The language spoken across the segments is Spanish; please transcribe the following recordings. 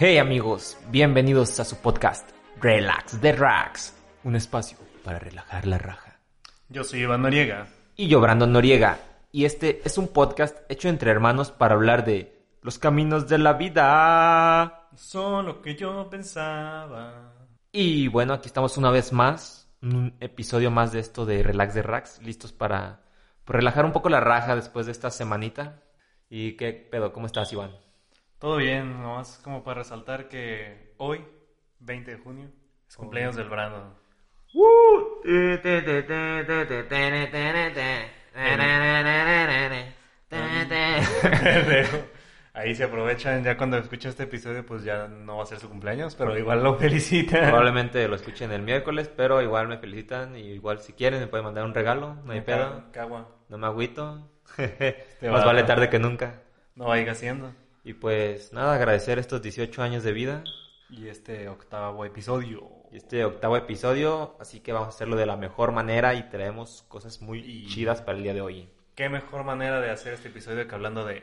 Hey amigos, bienvenidos a su podcast Relax the Racks, un espacio para relajar la raja. Yo soy Iván Noriega. Y yo, Brandon Noriega, y este es un podcast hecho entre hermanos para hablar de los caminos de la vida. Son lo que yo pensaba. Y bueno, aquí estamos una vez más, un episodio más de esto de Relax the Racks, listos para relajar un poco la raja después de esta semanita. ¿Y qué pedo? ¿Cómo estás, Iván? Todo bien, nomás como para resaltar que hoy, 20 de junio, es cumpleaños del Brandon. Ahí se aprovechan, ya cuando escucha este episodio, pues ya no va a ser su cumpleaños, pero igual lo felicitan. Probablemente lo escuchen el miércoles, pero igual me felicitan y igual si quieren me pueden mandar un regalo, no hay pedo. No me agüito. Más va- vale tarde que nunca. No vaya haciendo. Y pues nada, agradecer estos 18 años de vida Y este octavo episodio. y este octavo episodio, así que vamos a hacerlo de la mejor manera y traemos cosas muy Y- chidas para el día de hoy. Qué mejor manera de hacer este episodio que hablando de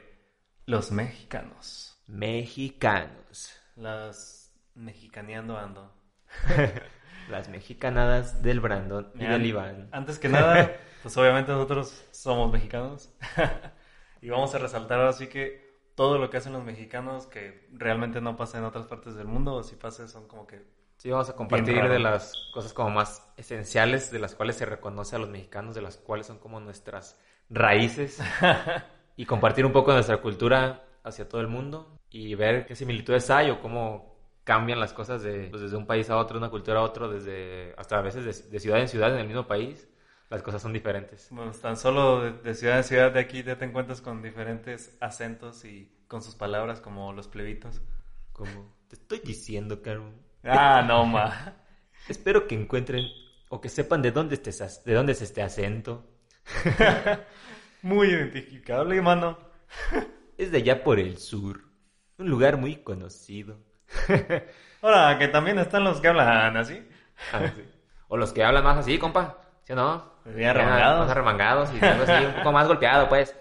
los mexicanos. Mexicanos. Las mexicaneando ando. Las mexicanadas del Brandon y Mira, del Iván. Antes que nada, pues obviamente nosotros somos mexicanos. y vamos a resaltar ahora sí que todo lo que hacen los mexicanos que realmente no pasa en otras partes del mundo, o si pasa son como que... Sí, vamos a compartir de las cosas como más esenciales, de las cuales se reconoce a los mexicanos, de las cuales son como nuestras raíces, y compartir un poco de nuestra cultura hacia todo el mundo y ver qué similitudes hay o cómo cambian las cosas de, pues, desde un país a otro, una cultura a otro, desde hasta a veces de, de ciudad en ciudad en el mismo país, las cosas son diferentes. Bueno, tan solo de, de ciudad en ciudad de aquí ya te encuentras con diferentes acentos y con sus palabras como los plebitos. Como te estoy diciendo, Caro. Ah, no, ma. Espero que encuentren o que sepan de dónde, este, es- de dónde es este acento. Muy identificable, mano. Es de allá por el sur, un lugar muy conocido. Ahora, que también están los que hablan así. Ah, sí. O los que hablan más así, compa. ¿Sí o no? Bien arremangados. Más arremangados y algo así, un poco más golpeado, pues.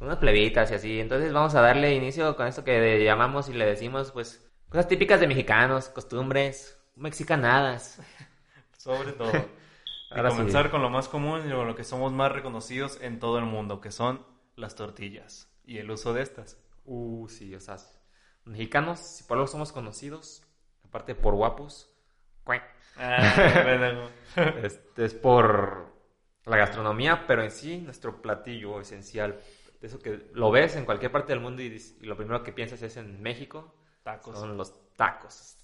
Unas plebitas y así. Entonces vamos a darle inicio con esto que le llamamos y le decimos, pues, cosas típicas de mexicanos, costumbres, mexicanadas. Sobre todo. Y Ahora sí. comenzar con lo más común y con lo que somos más reconocidos en todo el mundo, que son las tortillas y el uso de estas. Uh, sí, o sea, mexicanos, si por algo somos conocidos, aparte por guapos, cuac, Ah, este es por la gastronomía, pero en sí nuestro platillo esencial, de eso que lo ves en cualquier parte del mundo y, lo primero que piensas es en México, Tacos. son los tacos,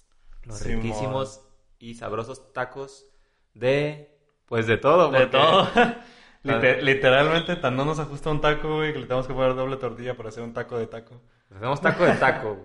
los riquísimos y sabrosos tacos de, pues de todo, De todo. Lite- literalmente, tan no nos ajusta un taco, güey, que le tenemos que poner doble tortilla para hacer un taco de taco. Hacemos taco de taco.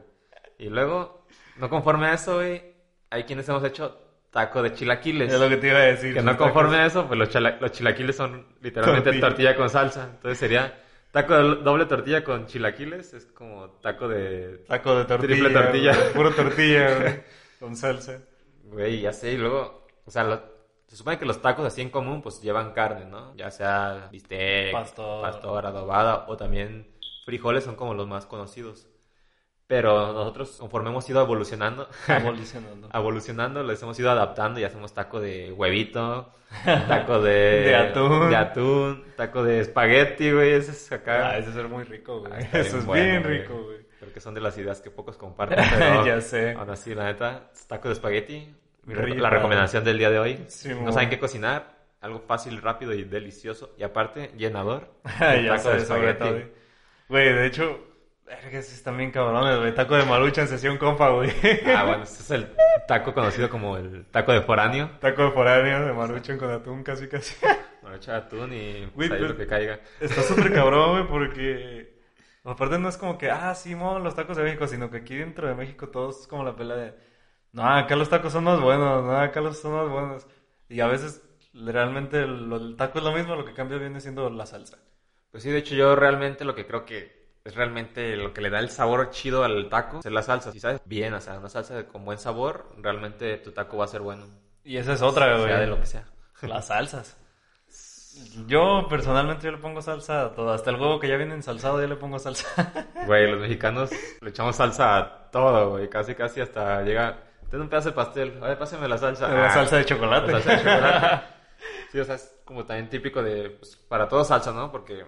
Y luego, no conforme a eso, güey, hay quienes hemos hecho taco de chilaquiles. Es lo que te iba a decir. Que no conforme tacos. a eso, pues los, chala- los chilaquiles son literalmente Tortilla. tortilla. con salsa. Entonces sería taco de doble tortilla con chilaquiles, es como taco de... Taco de tortilla. Triple tortilla. güey, Puro tortilla, güey, Con salsa. Güey, ya sé, y luego, o sea, lo- se supone que los tacos así en común, pues llevan carne, ¿no? Ya sea bistec, Pastor. pastor, adobada, o también frijoles son como los más conocidos. Pero nosotros, conforme hemos ido evolucionando, Evolucionando. evolucionando, les hemos ido adaptando y hacemos taco de huevito, taco de, De atún. de atún, taco de espagueti, güey, ese es acá. Ah, ese es muy rico, güey. Ah, Eso es bueno, bien rico, güey. Creo que son de las ideas que pocos comparten, pero Ya sé. aún así, la neta, taco de espagueti, Rico. la recomendación del día de hoy. Sí, no saben qué cocinar, algo fácil, rápido y delicioso, y aparte, llenador. ya taco de sé, sobre espagueti. Güey, de hecho, verga, sí están bien cabrones, güey. Taco de marucha en sesión compa, güey. Ah, bueno, este es el taco conocido como el taco de foráneo. Taco de foráneo de maruchan con atún, casi, casi. Bueno, echa atún y Güey, pues, ahí lo que caiga. Está súper cabrón, güey, porque... Aparte no es como que, ah, sí, mo, los tacos de México, sino que aquí dentro de México todos es como la pelea de... No, acá los tacos son más buenos, no, acá los son más buenos. Y a veces, realmente, el taco es lo mismo, lo que cambia viene siendo la salsa. Pues sí, de hecho yo realmente lo que creo que es realmente lo que le da el sabor chido al taco, es la salsa. Si sabes bien, o sea, una salsa con buen sabor, realmente tu taco va a ser bueno. Y esa es otra, güey. Sea de lo que sea. Las salsas. Yo personalmente yo le pongo salsa a todo. Hasta el huevo que ya viene ensalzado yo le pongo salsa. Güey, los mexicanos le echamos salsa a todo, güey. Casi, casi hasta llega... Ten un pedazo de pastel. A ver, pásame la salsa. La Ah, salsa de chocolate. la salsa de chocolate. Sí, o sea, es como también típico de... pues, para todo salsa, ¿no? Porque...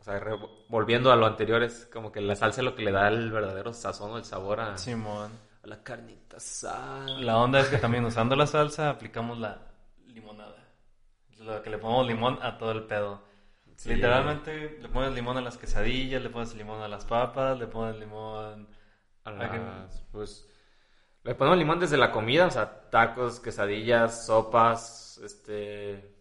O sea, re- volviendo a lo anterior, es como que la salsa es lo que le da el verdadero sazón o el sabor a, Simón. a la carnita asada. La onda es que también usando la salsa aplicamos la limonada. Lo que le ponemos limón a todo el pedo. Sí. Literalmente le pones limón a las quesadillas, le pones limón a las papas, le pones limón... A las, pues... Le ponemos limón desde la comida, o sea, tacos, quesadillas, sopas, este...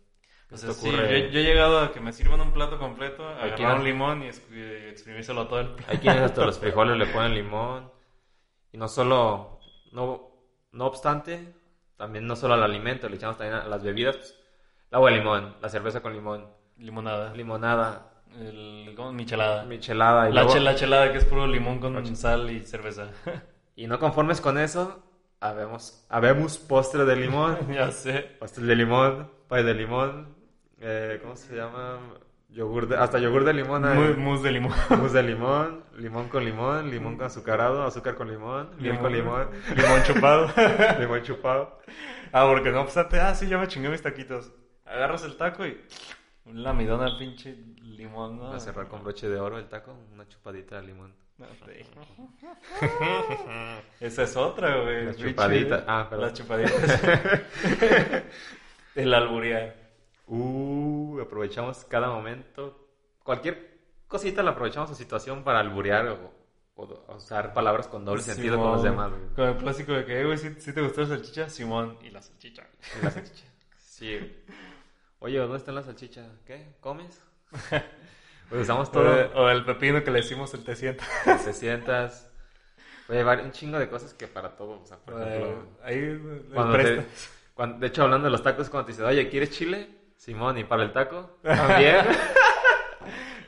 ¿qué O se sea, sí, yo, yo he llegado a que me sirvan un plato completo, agarrar un limón y, y exprimírselo todo el plato. Hay quienes hasta los frijoles le ponen limón. Y no solo, no, no obstante, también no solo al alimento, le echamos también a las bebidas, pues, el agua de limón, la cerveza con limón, Limonada. limonada, El, ¿cómo? Michelada. michelada y La, luego- che- la chelada que es puro limón con sal y cerveza. Y no conformes con eso, habemos, habemos postre de limón, ya sé. pastel de limón, pay de limón, eh, ¿cómo se llama? Yogur de, hasta yogur de limón hay. Mousse de limón. Mousse de limón, limón con limón, limón con azucarado, azúcar con limón, miel con limón, Limón chupado. limón chupado. ah, porque no obstante, ah, sí, ya me chingué mis taquitos. Agarras el taco y un lamidón al pinche limón, ¿no? A cerrar con broche de oro el taco, una chupadita de limón. No. Esa es otra, güey. La chupadita. Ah, perdón. Las chupaditas. el alburear. Uh, aprovechamos cada momento. Cualquier cosita la aprovechamos a situación para alburear o, o usar palabras con doble sentido con los Simón. demás. güey. Con el clásico de que, "Eh, güey, si te gustó la salchicha, Simón. Y la salchicha. Y la salchicha. Sí. Oye, ¿dónde está la salchicha? ¿Qué? ¿Comes? Pues usamos todo. o el pepino que le decimos el te sienta. Se sientas. Oye, un chingo de cosas que para todo. O sea, por ejemplo. Ahí le Cuando te- cuando- de hecho, hablando de los tacos, cuando te dicen, oye, ¿quieres chile? Simón, ¿y para el taco? También.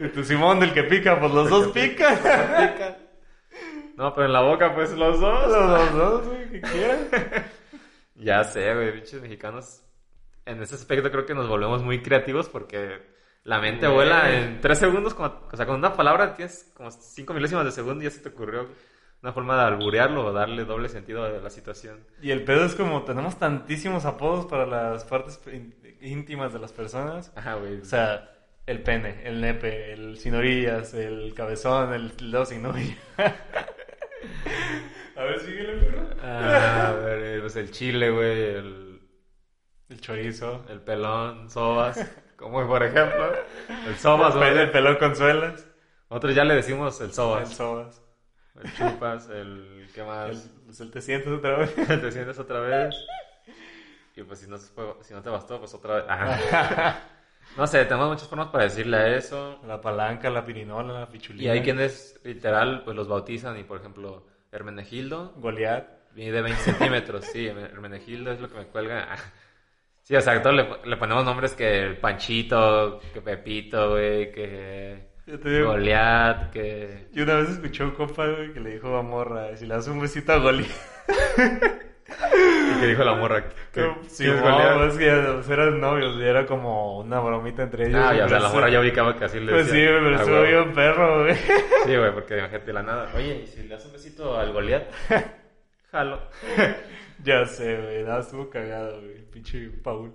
Y tu Simón del que pica, pues los dos pican. Pica. No, pero en la boca, pues los dos. los dos, güey, que quieran. Ya sé, güey, pinches mexicanos. En ese aspecto creo que nos volvemos muy creativos porque la mente vuela en tres segundos. como- o sea, con una palabra tienes como cinco milésimas de segundo y ya se te ocurrió una forma de alburearlo o darle doble sentido a la situación. Y el pedo es como tenemos tantísimos apodos para las partes ín- íntimas de las personas. Ajá, güey. O sea, el pene, el nepe, el sin orillas, el cabezón, el dedo sin orilla. A ver, síguele, perro. Ah, a ver, eh, pues el chile, güey, el, El chorizo. el pelón, sobas. Como por ejemplo, el sobas, el, güey. el pelón con suelas. Nosotros ya le decimos el El sobas. El chupas, el... ¿Qué El, más? pues el te sientes otra vez. te sientes otra vez. Y pues si no, si no te bastó, pues otra vez. Ajá. No sé, tenemos muchas formas para decirle a eso. La palanca, la pirinola, la pichulina. Y hay quienes literal pues los bautizan y por ejemplo Hermenegildo Goliat. mide 20 centímetros. Sí, Hermenegildo es lo que me cuelga. Sí, o sea, todos le, le ponemos nombres que el Panchito, que Pepito, güey, que Goliat, que... Yo una vez escuché a un compa, güey, que le dijo a Morra, si le das un besito a Goliat. y que dijo la morra que... Sí, ¿quién es no, Goliat? es que pues, eran novios y era como una bromita entre ellos. Ah, ya, o sea, la sí- morra ya ubicaba que así le Pues sí, decía. güey, pero Ah, estuvo bien perro, güey. Sí, güey, porque imagínate de la nada. Oye, ¿y si le das un besito al Goliat? Jalo. ya sé, güey, nada, estuvo cagado, güey. Pinche Paul.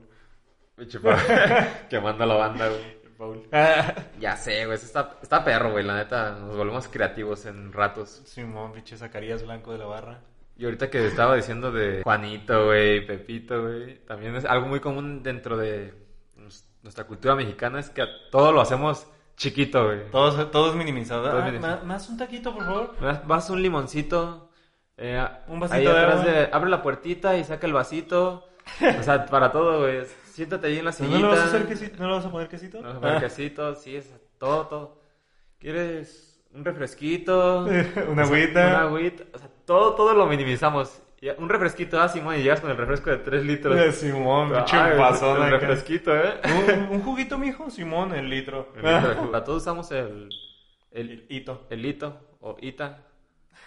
Pinche pa- Quemando a la banda, güey. Paul. Ya sé, güey. Está, está perro, güey. La neta, nos volvemos creativos en ratos. Simón, pinche Zacarías Blanco de la Barra. Y ahorita que estaba diciendo de Juanito, güey, Pepito, güey. También es algo muy común dentro de nuestra cultura mexicana. Es que todo lo hacemos chiquito, güey. Todos, todos minimizados. Todos Ah, minimizados. ma- más un taquito, por favor. Vas- Vas un limoncito. eh, Un vasito ahí de de- abre la puertita y saca el vasito. O sea, para todo, güey. Siéntate ahí en la ¿No sillita. le vas a hacer quesito? ¿No le vas a poner quesito? No, para Ah. quesito, sí, es todo, todo. ¿Quieres un refresquito? Una O sea, agüita. Una agüita. O sea, todo, todo lo minimizamos. Un refresquito, ah, Simón, y llegas con el refresco de 3 litros. Eh, Simón, pinche Ah, pasón el acá. refresquito, ¿eh? ¿Un, un juguito, mijo? Simón, el litro. El litro. Para todos usamos el, el, El hito. el hito o ita.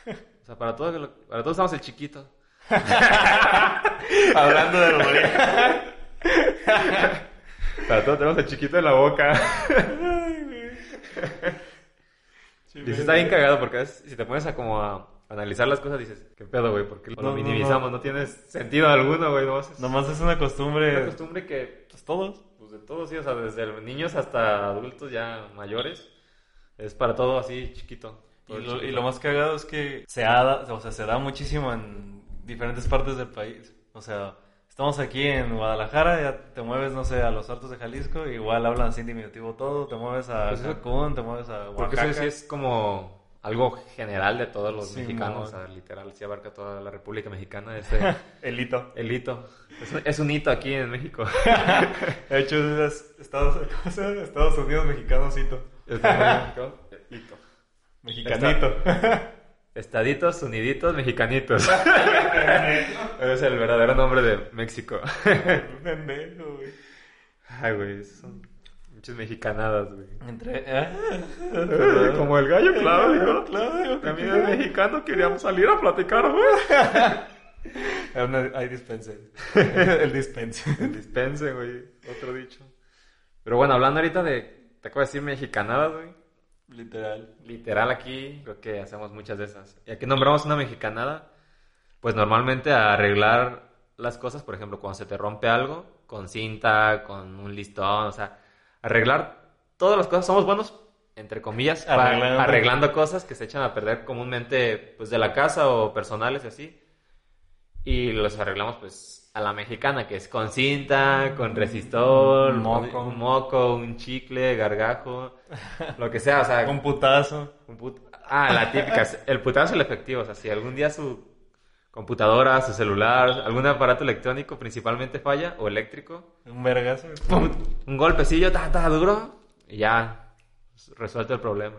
O sea, para, todo, lo- para todos usamos el chiquito. Hablando de Goliat. Para todo tenemos el chiquito en la boca. Y sí está bien cagado porque si te pones a como a analizar las cosas dices, ¿qué pedo, güey? Porque No, lo minimizamos, no, no. tiene sentido alguno, güey. No, es Nomás es una costumbre. una costumbre que, pues todos, pues de todos, sí, o sea, desde niños hasta adultos ya mayores, es para todo así chiquito. Y todo lo, chiquito. y lo más cagado es que se, ha, o sea, se da muchísimo en diferentes partes del país. O sea, estamos aquí en Guadalajara, ya te mueves, no sé, a los Altos de Jalisco, igual hablan así en diminutivo todo, te mueves a Pues Cancún, te mueves a Porque Oaxaca. eso sí es como algo general de todos los Sí, mexicanos, o sea, literal, sí abarca toda la República Mexicana, ese, El hito. el hito. Es un, es un hito aquí en México. De hecho, es Estados, ¿cómo se llama? Estados Unidos mexicanos hito. hito. Mexicanito. Estaditos, uniditos, mexicanitos. es el verdadero nombre de México. Pendejo, güey. Ay, güey, son muchas mexicanadas, güey. Entre... ¿eh? Como el gallo, claro, digo. Claro, digo, También es mexicano, queríamos salir a platicar, güey. Hay dispense. El dispense. El dispense, güey. Otro dicho. Pero bueno, hablando ahorita de, te acabo de decir mexicanadas, güey. Literal. Literal aquí, creo que hacemos muchas de esas. Y aquí nombramos una mexicanada, pues normalmente a arreglar las cosas, por ejemplo, cuando se te rompe algo, con cinta, con un listón, o sea, arreglar todas las cosas. Somos buenos, entre comillas, Arreglando. arreglando cosas que se echan a perder comúnmente, pues de la casa o personales y así. Y los arreglamos, pues, a la mexicana, que es con cinta, con resistor, Un moco. un moco, un chicle, gargajo, lo que sea, o sea, Un putazo. un put- Ah, la típica. El putazo es el efectivo. O sea, si algún día su computadora, su celular, algún aparato electrónico principalmente falla o eléctrico, Un vergazo. ¡pum! un golpecillo, ta, ta, duro, y ya resuelto el problema.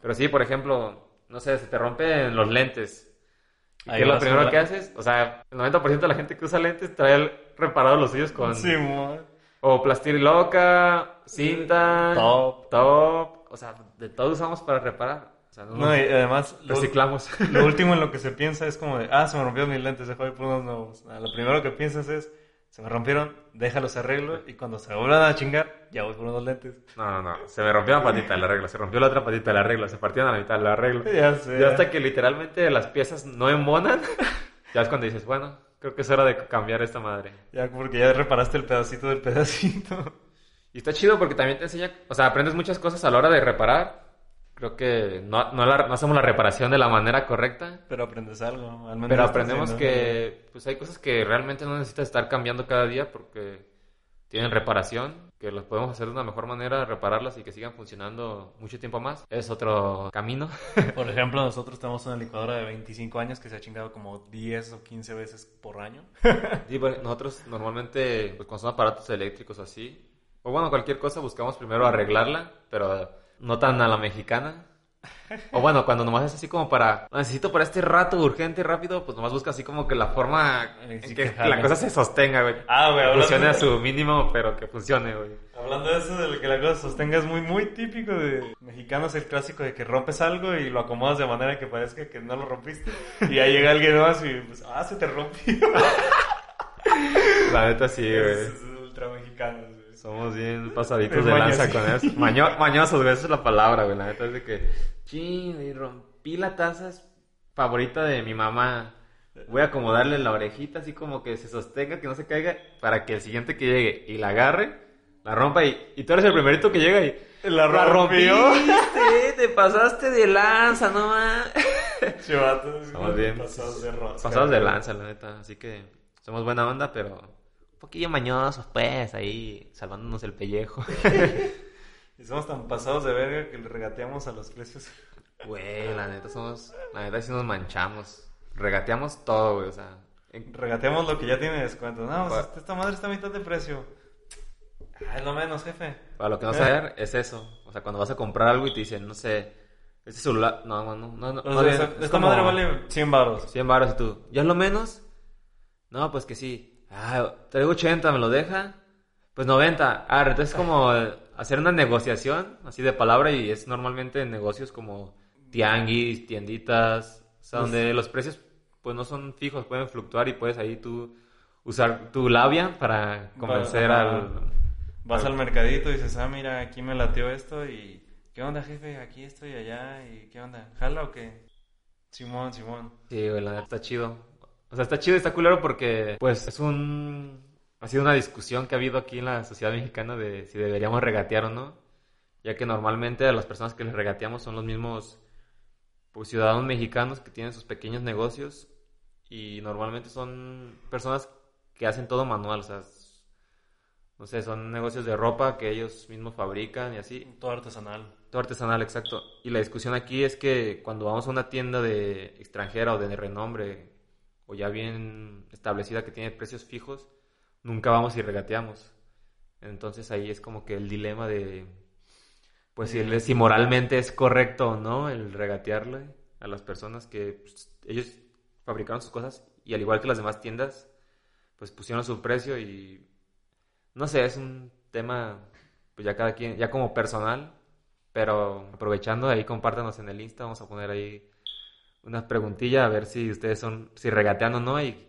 Pero sí, por ejemplo, no sé, se te rompen los lentes. ¿Y Ahí ¿Qué es lo primero que haces? O sea, el 90% de la gente que usa lentes trae reparados los suyos con... Simón. O plastiloca, cinta, Top. top, o sea, de todo usamos para reparar. O sea, no, No, y además, reciclamos. lo último en lo que se piensa es como de, ah, se me rompieron mis lentes, dejo ir por unos nuevos. Lo primero que piensas es, se me rompieron, déjalos arreglo, y cuando se vuelvan a chingar, ya voy por unos lentes. No, no, no. Se me rompió una patita, la arreglo. Se rompió la otra patita, la arreglo. Se partieron a la mitad, la arreglo. Ya sé. Y hasta que literalmente las piezas no embonan, ya es cuando dices, bueno, creo que es hora de cambiar esta madre. Ya porque ya reparaste el pedacito del pedacito. Y está chido porque también te enseña, o sea, aprendes muchas cosas a la hora de reparar. Creo que no, no, la- no hacemos la reparación de la manera correcta. Pero aprendes algo, al menos Pero aprendemos haciendo que pues hay cosas que realmente no necesitas estar cambiando cada día porque tienen reparación, que las podemos hacer de una mejor manera, repararlas y que sigan funcionando mucho tiempo más. Es otro camino. Por ejemplo, nosotros tenemos una licuadora de 25 años que se ha chingado como 10 o 15 veces por año. Sí, bueno, nosotros normalmente, pues cuando son aparatos eléctricos así, o bueno, cualquier cosa, buscamos primero arreglarla, pero no tan a la mexicana. O bueno, cuando nomás es así como para, "Lo necesito para este rato urgente y rápido, pues nomás busca así como que la forma en sí, que la cosa se sostenga, güey. Ah, güey, Que funcione a su mínimo, pero que funcione, güey. Hablando de eso, de que la cosa se sostenga, es muy, muy típico de mexicanos el clásico de que rompes algo y lo acomodas de manera que parezca que no lo rompiste. Y ya llega alguien más y pues, ah, se te rompió. La neta sí, güey. es ultra mexicano, güey. Somos bien pasaditos de lanza con eso. Maño- mañosos, güey, esa es la palabra, güey. La neta es de que, chin, y rompí la taza favorita de mi mamá. Voy a acomodarle la orejita así como que se sostenga, que no se caiga, para que el siguiente que llegue y la agarre, la rompa y, y tú eres el primerito que llega y... La rompió. rompiste, te pasaste de lanza, no más. Chivatos. Pasados de rosca. Pasados de lanza, la neta. Así que somos buena onda, pero poquillo mañosos, pues, ahí salvándonos el pellejo. Y somos tan pasados de verga que le regateamos a los precios. Güey, la neta somos. La neta sí nos manchamos. Regateamos todo, güey, o sea. en- Regateamos lo que ya tiene descuento. No, pues, Pa- esta- madre está a mitad de precio. Ah, es lo menos, jefe. para lo que no saber, es eso. O sea, cuando vas a comprar algo y te dicen, no sé, este celular. No, no, no. no, no, O sea, más bien, esta es esta como madre vale 100 baros. 100 baros y tú. ¿Ya es lo menos? No, pues que sí. Ah, traigo 80, ¿me lo deja? Pues 90. Ah, entonces es como hacer una negociación, así de palabra, y es normalmente en negocios como tianguis, tienditas, o sea, donde los precios pues no son fijos, pueden fluctuar y puedes ahí tú usar tu labia para convencer Ajá. al, Vas al mercadito y dices, ah, mira, aquí me latió esto y... ¿Qué onda, jefe? Aquí estoy allá y ¿qué onda? ¿Jala o qué? Simón, Simón. Sí, güey, la neta está chido. O sea, está chido y está culero porque, pues, es un... Ha sido una discusión que ha habido aquí en la sociedad mexicana de si deberíamos regatear o no. Ya que normalmente a las personas que les regateamos son los mismos pues, ciudadanos mexicanos que tienen sus pequeños negocios y normalmente son personas que hacen todo manual, o sea, no sé, son negocios de ropa que ellos mismos fabrican y así. Todo artesanal. Todo artesanal, exacto. Y la discusión aquí es que cuando vamos a una tienda de extranjera o de renombre o ya bien establecida que tiene precios fijos, nunca vamos y regateamos. Entonces ahí es como que el dilema de, pues si, moralmente es correcto o no el regatearle a las personas que pues, ellos fabricaron sus cosas y al igual que las demás tiendas, pues pusieron su precio y no sé, es un tema, pues ya cada quien, ya como personal, pero aprovechando, ahí compártanos en el Insta, vamos a poner ahí una preguntilla a ver si ustedes son, si regatean o no y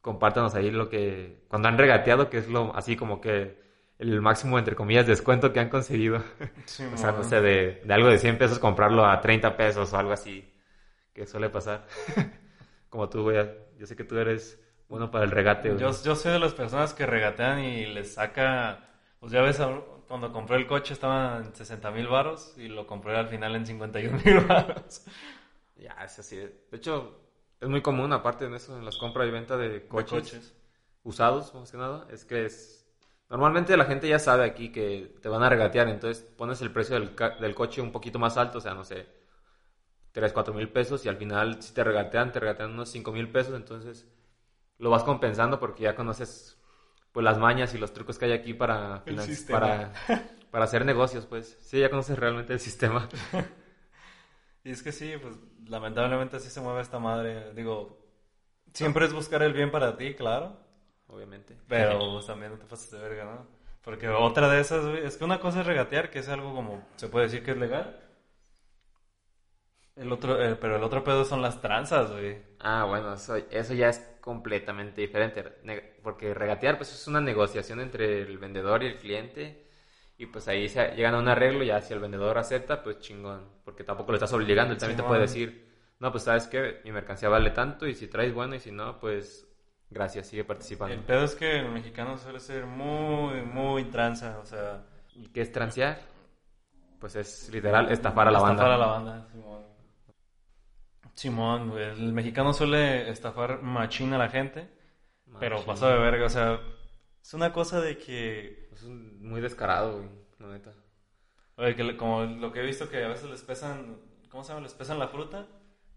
compártanos ahí lo que, cuando han regateado, que es lo, así como que el máximo, entre comillas, descuento que han conseguido. o sea, no sé, de, de, algo de 100 pesos comprarlo a 30 pesos o algo así, que suele pasar. como tú, güey, yo sé que tú eres bueno para el regate. Yo, yo soy de las personas que regatean y les saca. Pues ya ves, cuando compré el coche estaba en 60 mil baros y lo compré al final en 51 mil baros. Ya, es así. De hecho, es muy común, aparte de eso, en las compras y venta de coches, usados, más que nada, es que es. Normalmente la gente ya sabe aquí que te van a regatear, entonces pones el precio del, del coche un poquito más alto, o sea, no sé, 3, 4 mil pesos y al final si te regatean, te regatean unos 5 mil pesos, entonces lo vas compensando porque ya conoces pues las mañas y los trucos que hay aquí para para para hacer negocios, pues. Sí, ya conoces realmente el sistema. y es que sí, pues lamentablemente así se mueve esta madre. Digo, siempre es buscar el bien para ti, claro. Obviamente. Pero pues, también no te pases de verga, ¿no? Porque otra de esas, es que una cosa es regatear, que es algo como, se puede decir que es legal. El otro, eh, pero el otro pedo son las tranzas, güey. Ah, bueno, eso, eso ya es completamente diferente. Porque regatear, pues es una negociación entre el vendedor y el cliente. Y pues ahí se llegan a un arreglo, ya si el vendedor acepta, pues chingón. Porque tampoco lo estás obligando, él también te puede decir, no, pues sabes que mi mercancía vale tanto y si traes bueno y si no, pues gracias, sigue participando. El pedo es que el mexicano suele ser muy, muy tranza, o sea... ¿Qué es transear? Pues es literal estafar a la banda. Estafar a la banda, Simón, el mexicano suele estafar machina a la gente, pero pasa de verga, o sea, es una cosa de que... Es muy descarado, güey, la neta. Oye, que como lo que he visto que a veces les pesan, ¿cómo se llama? Les pesan la fruta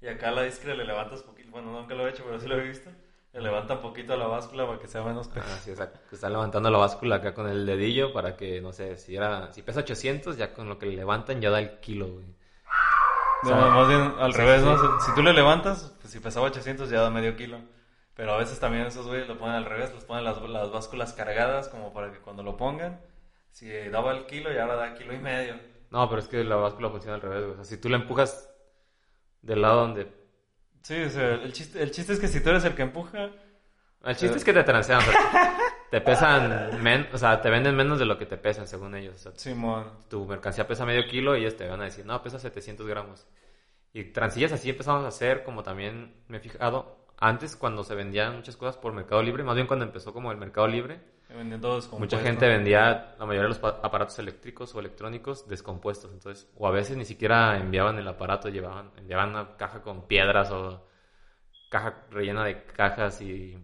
y acá a la discre le levantas poquito, bueno, nunca lo he hecho, pero sí lo he visto. Le levanta un poquito la báscula para que sea menos pesado. Ah, sí, exacto. Están levantando la báscula acá con el dedillo para que, no sé, si era si pesa 800, ya con lo que le levantan ya da el kilo, güey. No, más bien al revés, ¿no? Si tú le levantas, pues si pesaba 800 ya da medio kilo. Pero a veces también esos güeyes lo ponen al revés, los ponen las, las básculas cargadas como para que cuando lo pongan, si daba el kilo y ahora da kilo y medio. No, pero es que la báscula funciona al revés, O sea, si tú la empujas del lado donde... Sí, o sea, el chiste, el chiste es que si tú eres el que empuja... El chiste es que te transean, te pesan, men, o sea, te venden menos de lo que te pesan, según ellos. Simón. tu mercancía pesa medio kilo y ellos te van a decir, no, pesa 700 gramos. Y transillas así empezamos a hacer, como también me he fijado, antes cuando se vendían muchas cosas por Mercado Libre, más bien cuando empezó como el Mercado Libre, mucha gente vendía la mayoría de los aparatos eléctricos o electrónicos descompuestos, entonces, o a veces ni siquiera enviaban el aparato, llevaban, enviaban una caja con piedras o caja rellena de cajas y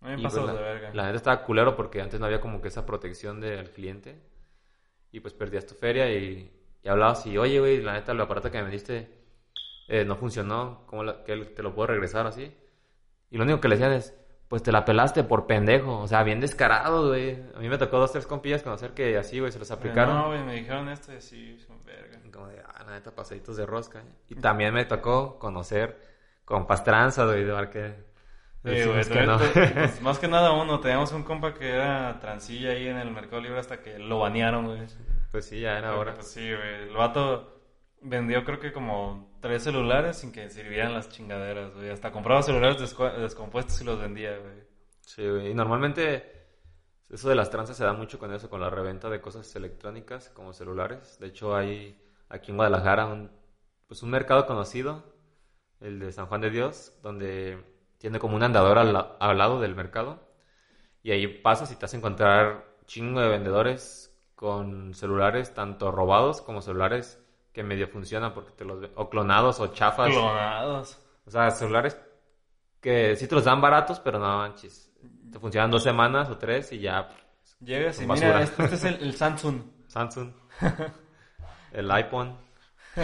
a mí me pasó pues, de verga. La neta estaba culero porque antes no había como que esa protección del cliente. Y pues perdías tu feria y, y hablabas y, oye, güey, la neta, el aparato que me vendiste eh, no funcionó. ¿Cómo que te lo puedo regresar así? Y lo único que le decían es, pues te la pelaste por pendejo. O sea, bien descarado, güey. A mí me tocó dos, tres compillas conocer que así, güey, se los aplicaron. No, güey, me dijeron esto y así, verga. Como de, ah, la neta, pasaditos de rosca. Y también me tocó conocer compas tranzas, güey, de que pues, más que nada uno, teníamos un compa que era transilla ahí en el Mercado Libre hasta que lo banearon, güey. Pues sí, ya era hora. Pues sí, güey. El vato vendió creo que como tres celulares sin que sirvieran las chingaderas, güey. Hasta compraba celulares descompuestos y los vendía, güey. Sí, güey. Y normalmente Eso de las tranzas se da mucho con eso, con la reventa de cosas electrónicas como celulares. De hecho, hay aquí en Guadalajara un, pues un mercado conocido, el de San Juan de Dios, donde tiene como un andador al, la- al lado del mercado. Y ahí pasas y te vas a encontrar chingo de vendedores con celulares tanto robados como celulares que medio funcionan porque te los o clonados o chafas. Clonados. O sea, celulares que sí te los dan baratos, pero no manches. Te funcionan dos semanas o tres y ya. Llegas y mira, basura. este, este es el, el Samsung. Samsung, el iPhone.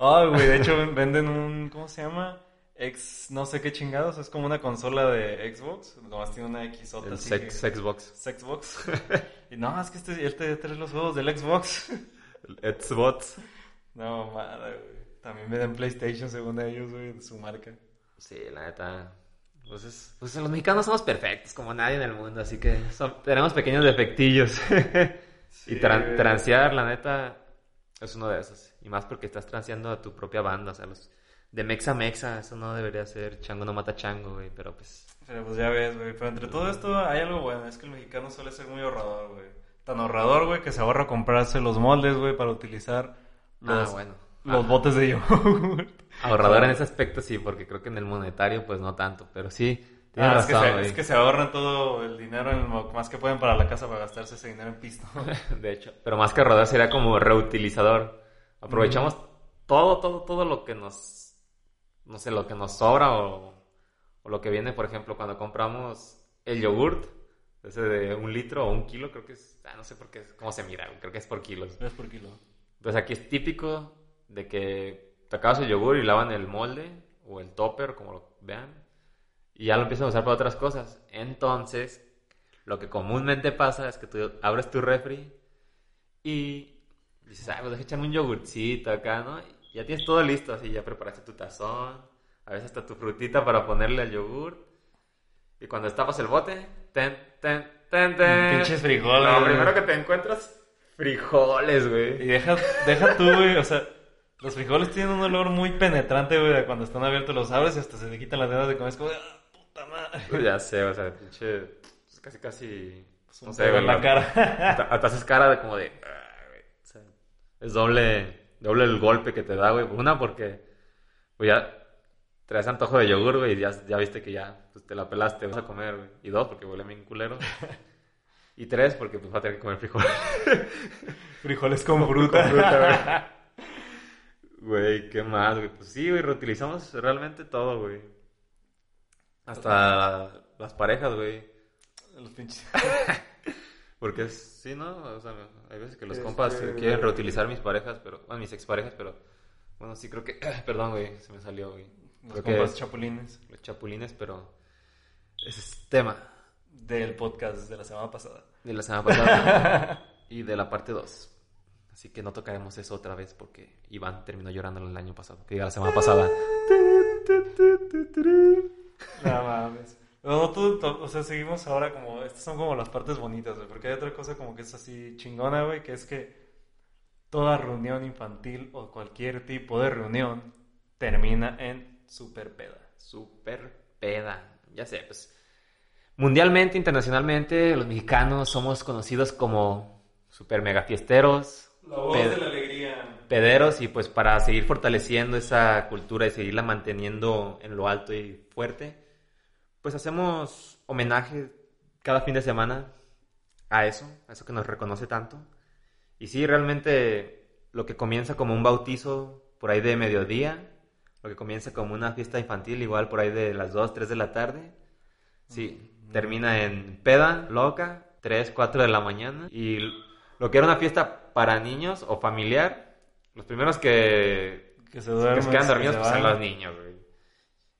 Ay, güey, de hecho ven- venden un, ¿cómo se llama? Ex, no sé qué chingados, es como una consola de Xbox, nomás tiene una X El sex, Xbox. Xbox. y no, es que este, él te trae los juegos del Xbox. Xbox. no, madre, güey. También venden PlayStation según ellos, güey, de su marca. Sí, la neta. Pues, es- pues los mexicanos somos perfectos, como nadie en el mundo, así que son- tenemos pequeños defectillos. Sí, y tran- transear, la neta, es uno de esos. Y más porque estás transeando a tu propia banda, o sea, los de mexa a mexa, eso no debería ser chango no mata chango, güey, pero pues... Pero pues ya ves, güey. Pero entre todo esto hay algo bueno. Es que el mexicano suele ser muy ahorrador, güey. Tan ahorrador, güey, que se ahorra comprarse los moldes, güey, para utilizar los, ah, bueno. los Ah, botes de yogur. Ahorrador en ese aspecto sí, porque creo que en el monetario pues no tanto, pero sí, Ah, es, que se, es que se ahorran todo el dinero en lo más que pueden para la casa para gastarse ese dinero en pisto. De hecho, pero más que ahorrador sería como reutilizador. Aprovechamos todo, todo, todo lo que nos, no sé, lo que nos sobra o, o lo que viene, por ejemplo, cuando compramos el yogurt, ese de un litro o un kilo, creo que es, ah, no sé por qué, cómo se mira, creo que es por kilos. Es por kilo. Entonces aquí es típico de que te acabas el yogur y lavan el molde o el topper, como lo vean, y ya lo empiezan a usar para otras cosas. Entonces, lo que comúnmente pasa es que tú abres tu refri y dices, ah, pues deja echarme un yogurcito acá, ¿no? Y ya tienes todo listo, así ya preparaste tu tazón, a veces hasta tu frutita para ponerle al yogur. Y cuando destapas el bote, ten, ten, ten, ten. Pinches frijoles, Lo güey. primero que te encuentras, frijoles, Y güey. deja, deja tú, güey, o sea, los frijoles tienen un olor muy penetrante, güey, cuando están abiertos los abres y hasta se te quitan las ganas de comer. Es como, ah, puta madre. Pues ya sé, o sea, pinche. pues casi, casi. Un No sé, güey. en la cara. Hasta, hasta haces cara de como de. "Ah, güey", o sea, es doble. Doble el golpe que te da, güey. Una, porque. Pues ya. Traes antojo de yogur, güey, y ya, ya viste que ya pues, te la pelaste, vas a comer, güey. Y dos, porque huele bien culero. Y tres, porque pues va a tener que comer frijoles. Frijoles con fruta. fruta, Güey, ¿qué más, güey? Pues sí, güey, reutilizamos realmente todo, güey. Hasta las parejas, güey. Los pinches. Porque es, sí, ¿no? O sea, hay veces que los Este- compas eh, quieren reutilizar mis parejas, pero, bueno, mis exparejas, pero, bueno, sí creo que, perdón, güey, se me salió, güey. Los compas chapulines los chapulines, pero ese es tema del podcast de la semana pasada. de la semana pasada y de la parte 2. Así que no tocaremos eso otra vez porque Iván terminó llorando el año pasado, que diga la semana pasada. No mames. No, tú- tú- o sea, seguimos ahora como, estas son como las partes bonitas, güey, porque hay otra cosa como que es así chingona, güey, que es que toda reunión infantil o cualquier tipo de reunión termina en super peda. Super peda. Ya sé, pues. Mundialmente, internacionalmente, los mexicanos somos conocidos como super mega fiesteros, La voz de la alegría. pederos, y pues para seguir fortaleciendo esa cultura y seguirla manteniendo en lo alto y fuerte, pues hacemos homenaje cada fin de semana a eso, a eso que nos reconoce tanto. Y sí, realmente lo que comienza como un bautizo por ahí de mediodía, lo que comienza como una fiesta infantil igual por ahí de las 2, 3 de la tarde, sí, termina en peda loca, 3, 4 de la mañana. Y lo que era una fiesta para niños o familiar, los primeros que, Que se que duermen. se quedan dormidos se pues, son los niños, güey.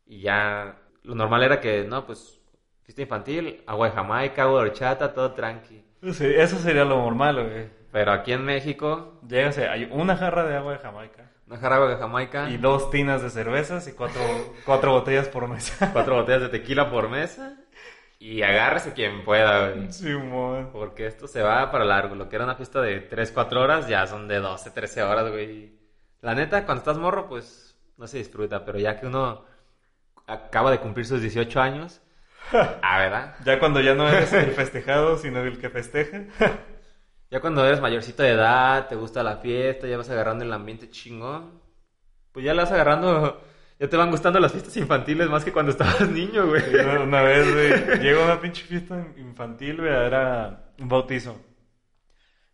Y ya, lo normal era que, no, pues, fiesta infantil, agua de Jamaica, agua de horchata, todo tranqui. Sí, eso sería lo normal, güey. Pero aquí en México, Llegas, hay una jarra de agua de Jamaica una jarra de Jamaica, y dos tinas de cervezas y cuatro, cuatro botellas por mesa. cuatro botellas de tequila por mesa, y agárrese quien pueda, güey. Simón. Porque esto se va para largo. Lo que era una fiesta de 3, 4 horas, ya son de 12, 13 horas, güey. La neta, cuando estás morro, pues no se disfruta. Pero ya que uno acaba de cumplir sus 18 años, Ah, ¿verdad? Ya cuando ya no eres el festejado, sino el que festeja. Ya cuando eres mayorcito de edad, te gusta la fiesta, ya vas agarrando el ambiente chingón. Pues ya la vas agarrando. Ya te van gustando las fiestas infantiles más que cuando estabas niño, güey. Una, vez, güey, llego a una pinche fiesta infantil, güey, era un bautizo.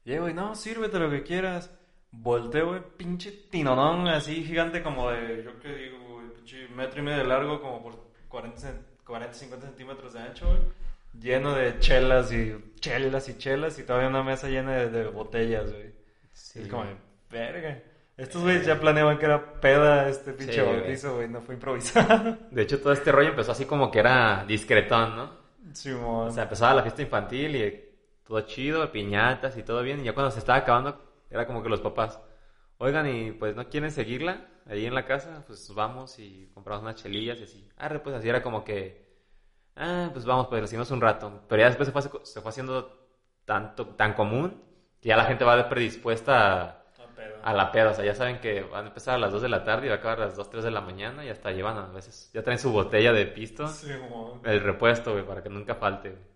Llego y no, sírvete lo que quieras. Volteo, güey, pinche tinonón así gigante como de, yo qué digo, güey, pinche metro y medio de largo, como por 40, cen- 40 50 centímetros de ancho, güey. Lleno de chelas y chelas y chelas y todavía una mesa llena de, de botellas, güey. Sí, es como, verga. Estos güeyes ya planeaban que era peda este pinche Sí, güey. bautizo, güey, no fue improvisado. De hecho, todo este rollo empezó así como que era discretón, ¿no? Simón. O sea, empezaba la fiesta infantil y todo chido, piñatas y todo bien. Y ya cuando se estaba acabando, era como que los papás, oigan, y pues no quieren seguirla ahí en la casa, pues vamos y compramos unas chelillas y así. Arre, pues así era como que, ah, pues vamos, pues lo hicimos un rato. Pero ya después se fue, se fue haciendo tanto, tan común que ya la gente va predispuesta a, a la peda. O sea, ya saben que van a empezar a las 2 de la tarde y va a acabar a las 2, 3 de la mañana y hasta llevan a veces, ya traen su botella de pisto, Simón. el repuesto, güey, para que nunca falte, güey.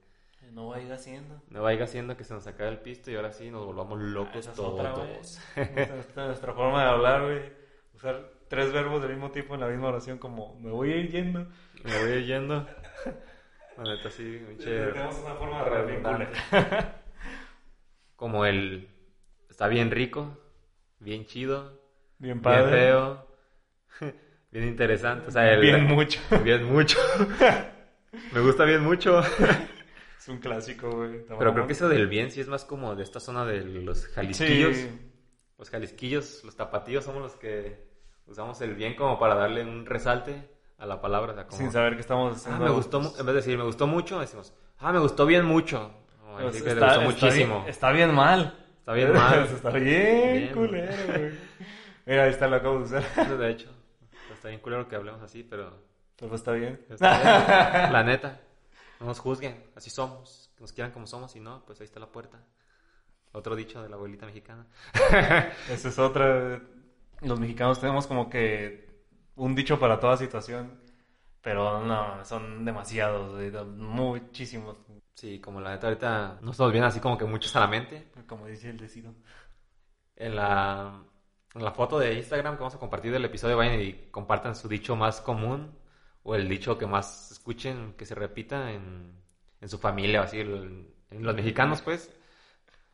No va a ir haciendo. No vaya haciendo que se nos acabe el pisto y ahora sí nos volvamos locos Esa es todos. otra, güey. Esta es nuestra forma de hablar, güey. Usar tres verbos del mismo tipo en la misma oración, como me voy a ir yendo. Me voy yendo. La neta sí, pinche Tenemos una forma bien redundante. Como el está bien rico, bien chido, Bien bien padre. feo, bien interesante. O sea, el, Bien mucho. Bien mucho. Me gusta bien mucho. Es un clásico, güey. Pero creo que eso del bien sí es más como de esta zona de los jalisquillos. Sí. Los jalisquillos, los tapatíos somos los que usamos el bien como para darle un resalte a la palabra. O sea, como, Sin saber que estamos ah, haciendo. me gustó, en vez de decir me gustó mucho, decimos, ah, me gustó bien mucho. Pues decir que está, le gustó está muchísimo. bien- está bien mal. Está bien mal. está bien, Bien. culero, güey. Mira, ahí está, lo acabo de usar. De hecho, está bien culero que hablemos así, pero Pero está bien. está bien. la neta, no nos juzguen, así somos, que nos quieran como somos y no, pues ahí está la puerta. Otro dicho de la abuelita mexicana. Esa es otra. Los mexicanos tenemos como que un dicho para toda situación. Pero no, son demasiados, muchísimos. Sí, como la neta ahorita no se nos vienen así como que muchos a la mente. Como dice el decido. En la, en la foto de Instagram que vamos a compartir del episodio, vayan y compartan su dicho más común o el dicho que más escuchen, que se repita en, en su familia o así. en los mexicanos, pues.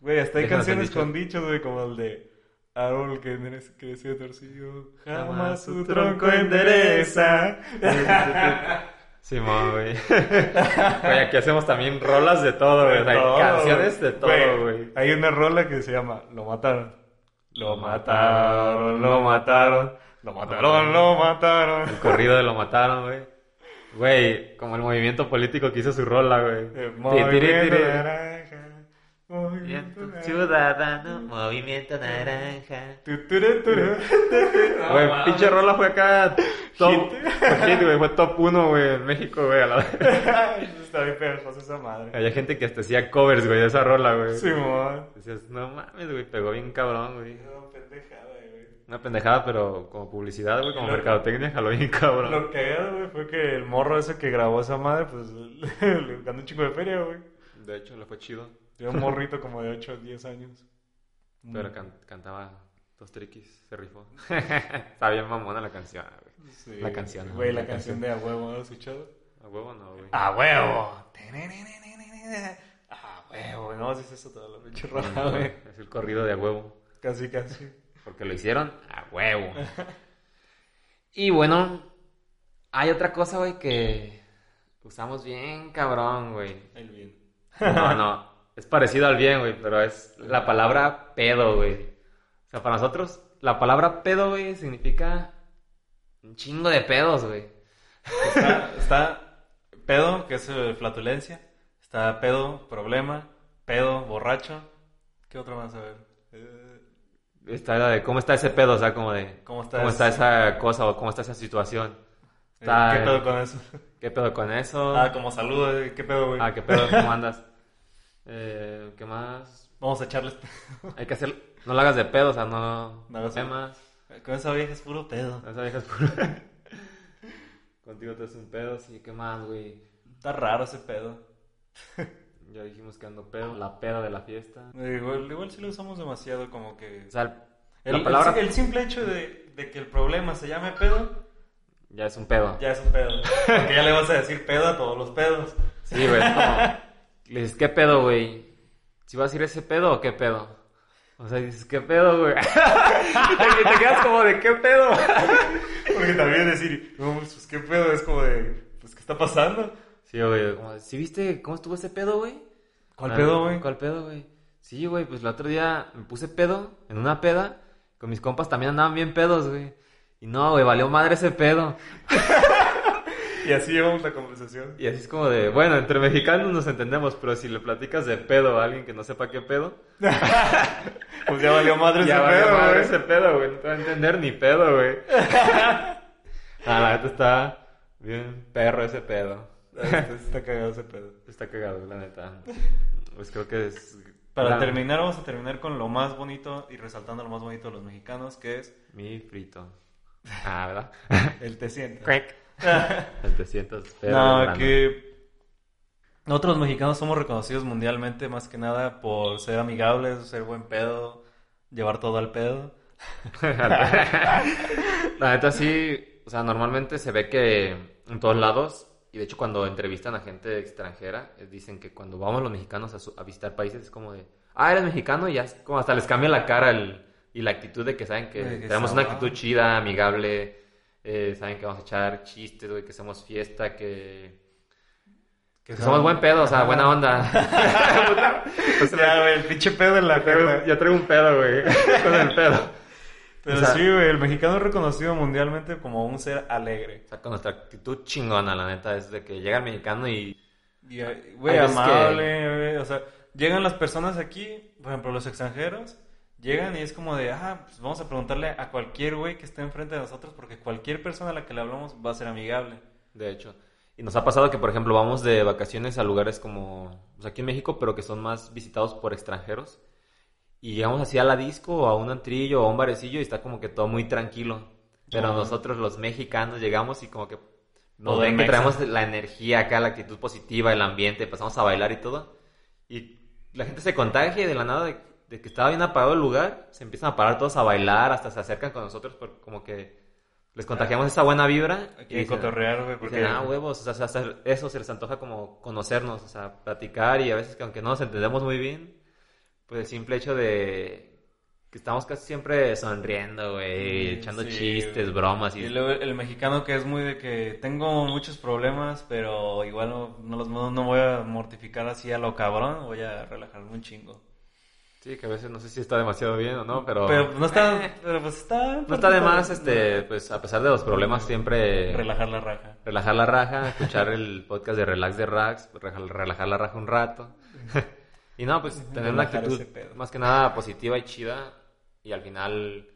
Güey, hasta hay Déjanos canciones dicho. con dichos, güey, como el de Árbol que creció torcido, jamás su tronco endereza. Simón, güey. Güey, aquí hacemos también rolas de todo, güey. Hay todo, canciones de todo, güey. Hay una rola que se llama Lo mataron. Lo mataron, lo mataron. Lo mataron, lo mataron. El corrido de lo mataron, güey. Güey, como el movimiento político que hizo su rola, güey. Movimiento. Ciudadano, movimiento naranja. Güey, No, pinche rola fue acá top. Hit. fue hit, güey, fue top 1, güey, en México, güey. a la- Está bien pegajosa esa madre. Había gente que hasta hacía covers, güey, de esa rola, güey. Simón. Decías, no mames, güey, pegó bien cabrón, güey. No, pendejada, güey. Una pendejada, pero como publicidad, güey, como Lo- mercadotecnia, jaló bien cabrón. Lo cagado, güey, fue que el morro ese que grabó esa madre, pues le ganó un chico de feria, güey. De hecho, le fue chido. Era un morrito como de 8 o 10 años. Pero can- cantaba dos triquis, se rifó. Está bien mamona la canción, güey. Sí. La canción, Güey, la la canción de A huevo, ¿no has escuchado? A huevo no, güey. ¡A huevo! ¡A huevo! No, si es eso toda la pinche roja, güey. Es el corrido de a huevo. Casi, casi. Porque lo hicieron a huevo. Y bueno, hay otra cosa, güey, que usamos bien cabrón, güey. El bien. No, no. Es parecido al bien, güey, pero es la palabra pedo, güey. O sea, para nosotros, la palabra pedo, güey, significa un chingo de pedos, güey. Está, está pedo, que es eh, flatulencia. Está pedo, problema. Pedo, borracho. ¿Qué otro más a ver? Eh, Está la de cómo está ese pedo, o sea, como de ¿Cómo está cómo está esa cosa o cómo está esa situación. Está, ¿Qué pedo con eso? ¿Qué pedo con eso? Ah, como saludo, eh, ¿qué pedo, güey? Ah, ¿qué pedo? ¿Cómo andas? Eh, ¿Qué más? Vamos a echarles. Hay que hacer... No lo hagas de pedo, o sea, no... No hagas- temas. Con esa vieja es puro pedo. Esa vieja es puro... Contigo te es un pedo, sí. ¿Qué más, güey? Está raro ese pedo. Ya dijimos que ando pedo, la peda de la fiesta. Igual, igual sí lo usamos demasiado, como que. O sea, El, la palabra el, el simple hecho de, de que el problema se llame pedo, ya es un pedo. ya es un pedo. Porque ya le vas a decir pedo a todos los pedos. Sí, güey, como... Le dices, ¿qué pedo, güey? ¿Si vas a ir ese pedo o qué pedo? O sea, dices, ¿qué pedo, güey? y te quedas como de, ¿qué pedo? Porque también decir, no, pues qué pedo, es como de, pues, ¿qué está pasando? Sí, güey, como, ¿sí viste cómo estuvo ese pedo, güey? ¿Cuál Ah, pedo, güey? ¿Cuál pedo, güey? Sí, güey, pues el otro día me puse pedo en una peda. Con mis compas también andaban bien pedos, güey. Y no, güey, valió madre ese pedo. Y así llevamos la conversación. Y así es como de, bueno, entre mexicanos nos entendemos, pero si le platicas de pedo a alguien que no sepa qué pedo, Pues ya valió madre ese ya valió pedo, madre güey. ese pedo, güey. No te va a entender ni pedo, güey. Ah, la neta está bien perro ese pedo. Está cagado ese pedo. Está cagado, la neta. Pues creo que es... Para la- terminar, vamos a terminar con lo más bonito y resaltando lo más bonito de los mexicanos, que es Mi frito. Ah, ¿verdad? el te sientes. Crack. El 300 pedo. No, que nosotros los mexicanos somos reconocidos mundialmente más que nada por ser amigables, ser buen pedo, llevar todo al pedo. La neta sí, o sea, normalmente se ve que en todos lados, y de hecho cuando entrevistan a gente extranjera, eh, dicen que cuando vamos los mexicanos a, su- a visitar países es como de, ah, eres mexicano y ya como hasta les cambia la cara el- y la actitud de que saben que que tenemos una actitud chida, amigable, eh, saben que vamos a echar chistes, güey, que hacemos fiesta, que, que somos buen pedo, o sea, buena onda. Ya, güey, el pinche pedo en la Ya traigo- cara. ya traigo un pedo, güey, con el pedo. Pero o sea- sí, güey, el mexicano es reconocido mundialmente como un ser alegre. O sea, con nuestra actitud chingona, la neta, es de que llega el mexicano y Y, eh, güey, amable, güey, o sea, llegan las personas aquí, por ejemplo, los extranjeros, llegan y es como de, ah, pues vamos a preguntarle a cualquier güey que esté enfrente de nosotros, porque cualquier persona a la que le hablamos va a ser amigable. De hecho. Y nos ha pasado que, por ejemplo, vamos de vacaciones a lugares como pues, aquí en México, pero que son más visitados por extranjeros. Y llegamos así a la disco, o a un antrillo, o a un barecillo, y está como que todo muy tranquilo. Pero Ajá. nosotros, los mexicanos, llegamos y como que nos ven que traemos la energía acá, la actitud positiva, el ambiente, pasamos a bailar y todo. Y la gente se contagia y de la nada de, de que estaba bien apagado el lugar, se empiezan a parar todos a bailar, hasta se acercan con nosotros, por, como que les contagiamos esa buena vibra. Y dicen- cotorrear, güey, Dicen, porque... ah, huevos, o sea, hasta eso se les antoja como conocernos, o sea, platicar y a veces que aunque no nos entendemos muy bien, pues el simple hecho de que estamos casi siempre sonriendo, güey, Sí, echando sí, chistes, güey. bromas y... Y luego el mexicano que es muy de que tengo muchos problemas, pero igual no, no los no voy a mortificar así a lo cabrón, voy a relajarme un chingo. Sí, que a veces no sé si está demasiado bien o no, pero... Pero no está, pero pues está... No está de más, este, pues a pesar de los problemas siempre... Relajar la raja. relajar la raja, escuchar el podcast de Relax de Rax, rela- relajar la raja un rato. y no, pues tener una actitud más que nada positiva y chida. Y al final,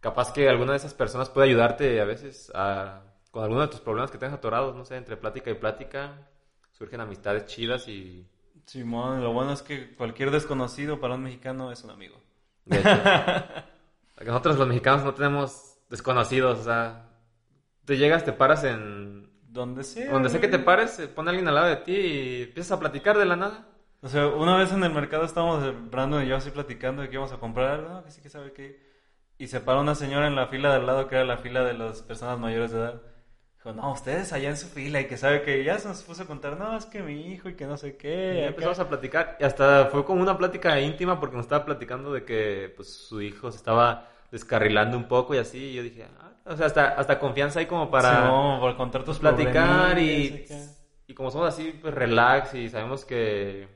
capaz que alguna de esas personas puede ayudarte a veces a, con alguno de tus problemas que tengas atorados, no sé, entre plática y plática. Surgen amistades chidas y... Simón, lo bueno es que cualquier desconocido para un mexicano es un amigo. De hecho, nosotros los mexicanos no tenemos desconocidos, o sea, te llegas, te paras en... Donde sea. Donde sea que te pares, se pone alguien al lado de ti y empiezas a platicar de la nada. O sea, una vez en el mercado estábamos, eh, Brandon y yo así platicando de que íbamos a comprar ¿no? que sí que sabe qué. Y se para una señora en la fila del lado que era la fila de las personas mayores de edad. Dijo, no, ustedes allá en su fila y que sabe que ya se nos puso a contar, no, es que mi hijo y que no sé Y qué. ya acá". empezamos a platicar y hasta fue como una plática íntima porque nos estaba platicando de que pues su hijo se estaba descarrilando un poco y así y yo dije, ah, o sea, hasta, hasta confianza ahí como para Simón, para contar tus platicar y, y como somos así pues relax y sabemos que